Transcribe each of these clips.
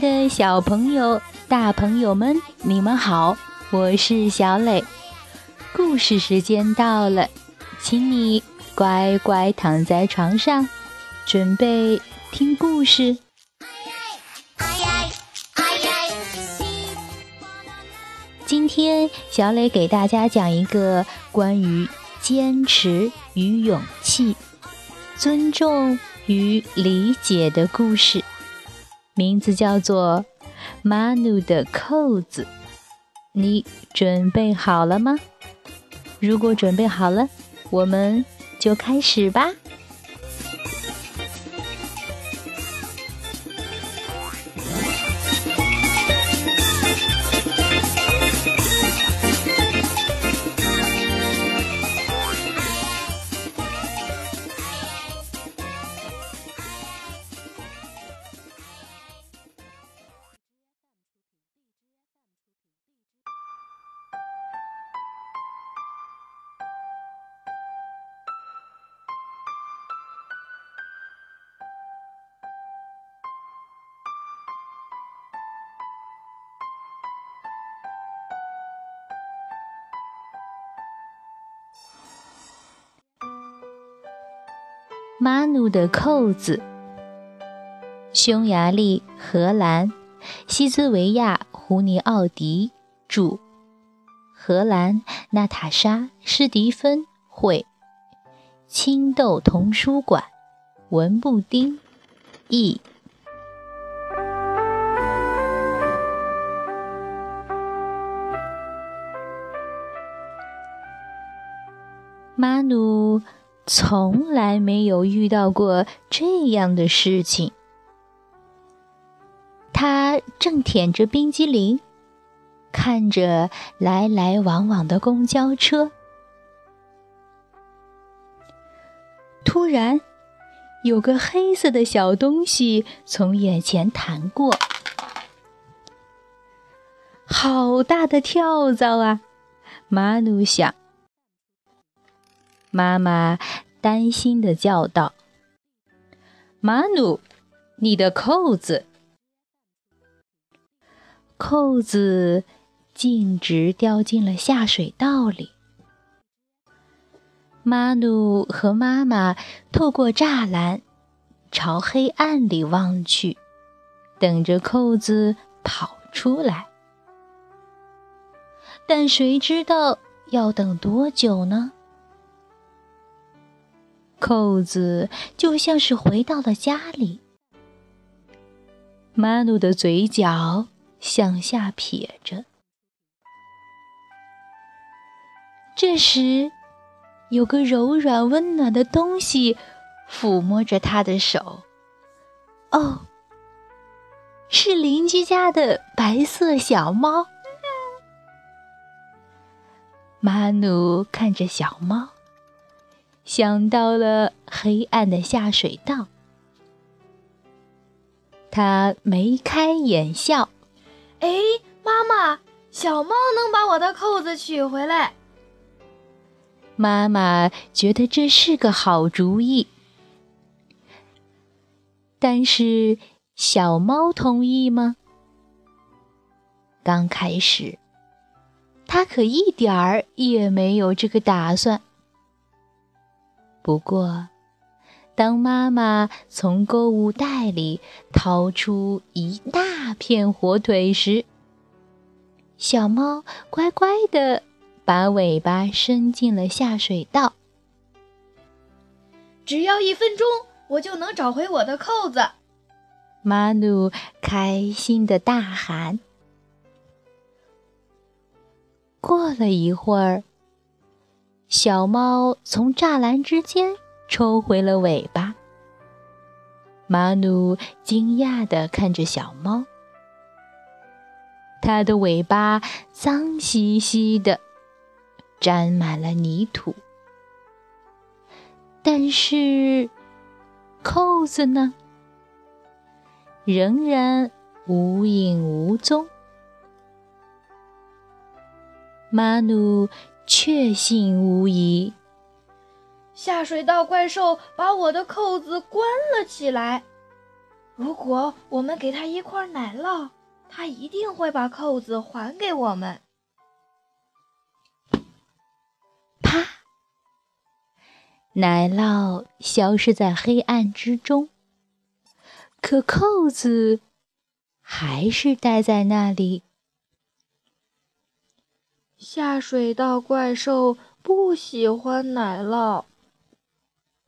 的小朋友、大朋友们，你们好，我是小磊。故事时间到了，请你乖乖躺在床上，准备听故事。今天，小磊给大家讲一个关于坚持与勇气、尊重与理解的故事。名字叫做《马努的扣子》，你准备好了吗？如果准备好了，我们就开始吧。马努的扣子，匈牙利、荷兰、西兹维亚、胡尼奥迪著，荷兰娜塔莎·施迪芬绘，青豆童书馆文布丁译。马努。从来没有遇到过这样的事情。他正舔着冰激凌，看着来来往往的公交车。突然，有个黑色的小东西从眼前弹过，好大的跳蚤啊！马努想。妈妈担心的叫道：“马努，你的扣子！”扣子径直掉进了下水道里。马努和妈妈透过栅栏朝黑暗里望去，等着扣子跑出来。但谁知道要等多久呢？扣子就像是回到了家里，马努的嘴角向下撇着。这时，有个柔软温暖的东西抚摸着他的手。哦，是邻居家的白色小猫。马努看着小猫。想到了黑暗的下水道，他眉开眼笑。哎，妈妈，小猫能把我的扣子取回来。妈妈觉得这是个好主意，但是小猫同意吗？刚开始，它可一点儿也没有这个打算。不过，当妈妈从购物袋里掏出一大片火腿时，小猫乖乖地把尾巴伸进了下水道。只要一分钟，我就能找回我的扣子！马努开心地大喊。过了一会儿。小猫从栅栏之间抽回了尾巴。马努惊讶地看着小猫，它的尾巴脏兮兮的，沾满了泥土。但是，扣子呢？仍然无影无踪。马努。确信无疑，下水道怪兽把我的扣子关了起来。如果我们给他一块奶酪，他一定会把扣子还给我们。啪！奶酪消失在黑暗之中，可扣子还是待在那里。下水道怪兽不喜欢奶酪。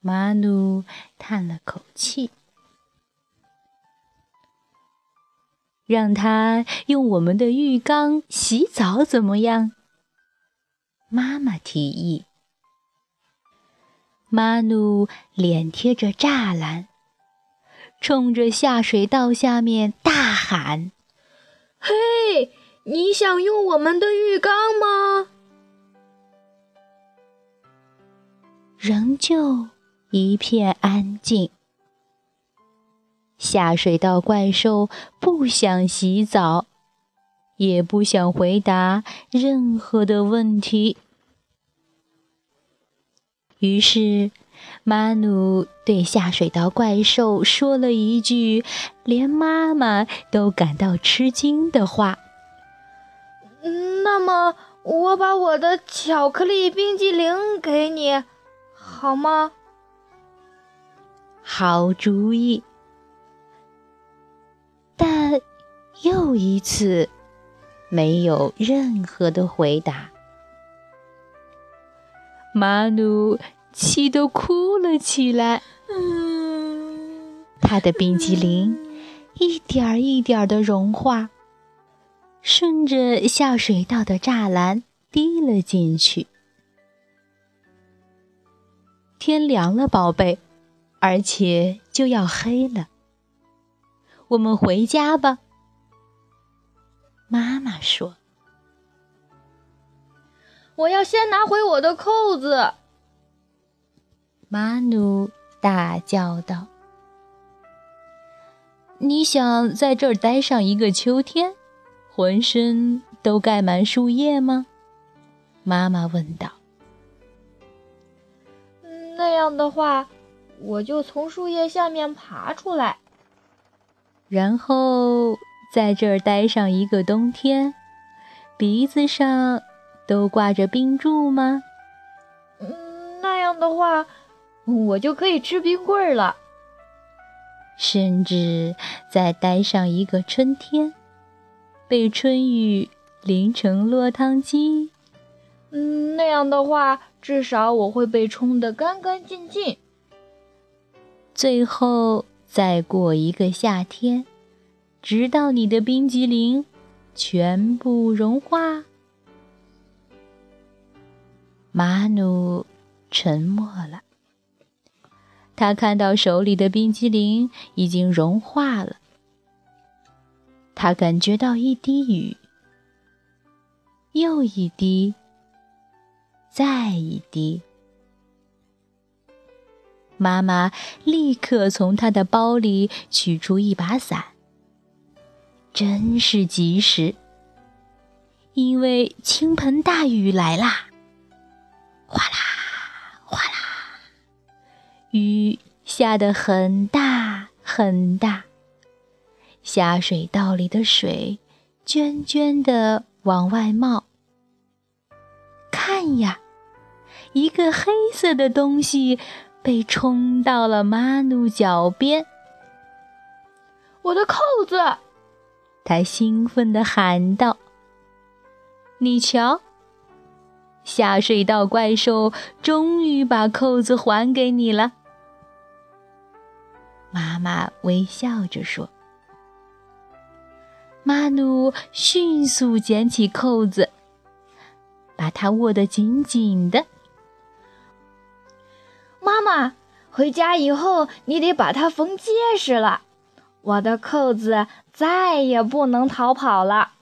马努叹了口气。让他用我们的浴缸洗澡怎么样？妈妈提议。马努脸贴着栅栏，冲着下水道下面大喊：“嘿，你想用我们的浴缸吗？”仍旧一片安静。下水道怪兽不想洗澡，也不想回答任何的问题。于是，马努对下水道怪兽说了一句连妈妈都感到吃惊的话：“那么，我把我的巧克力冰激凌给你，好吗？”好主意。但又一次没有任何的回答。马努气得哭了起来。嗯他的冰激凌一点一点的融化，顺着下水道的栅栏滴了进去。天凉了，宝贝，而且就要黑了。我们回家吧，妈妈说。我要先拿回我的扣子。马努大叫道：“你想在这儿待上一个秋天，浑身都盖满树叶吗？”妈妈问道。“那样的话，我就从树叶下面爬出来。”然后在这儿待上一个冬天，鼻子上都挂着冰柱吗？嗯，那样的话，我就可以吃冰棍儿了。甚至再待上一个春天，被春雨淋成落汤鸡。嗯，那样的话，至少我会被冲得干干净净。最后。再过一个夏天，直到你的冰激凌全部融化。马努沉默了。他看到手里的冰激凌已经融化了。他感觉到一滴雨，又一滴，再一滴。妈妈立刻从她的包里取出一把伞，真是及时，因为倾盆大雨来啦！哗啦哗啦，雨下得很大很大，下水道里的水涓涓地往外冒。看呀，一个黑色的东西。被冲到了马努脚边，我的扣子！他兴奋地喊道：“你瞧，下水道怪兽终于把扣子还给你了。”妈妈微笑着说。马努迅速捡起扣子，把它握得紧紧的。妈妈，回家以后你得把它缝结实了，我的扣子再也不能逃跑了。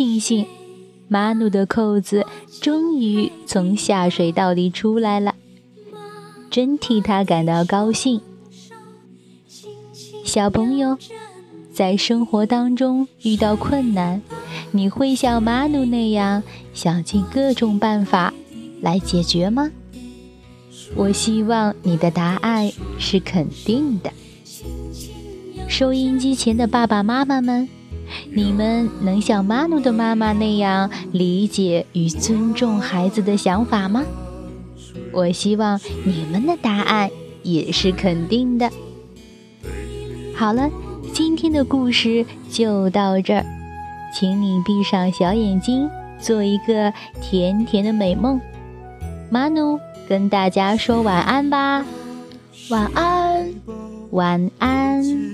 庆幸，马努的扣子终于从下水道里出来了，真替他感到高兴。小朋友，在生活当中遇到困难，你会像马努那样想尽各种办法来解决吗？我希望你的答案是肯定的。收音机前的爸爸妈妈们，你们能像马努的妈妈那样理解与尊重孩子的想法吗？我希望你们的答案也是肯定的。好了，今天的故事就到这儿，请你闭上小眼睛，做一个甜甜的美梦。马努跟大家说晚安吧，晚安，晚安。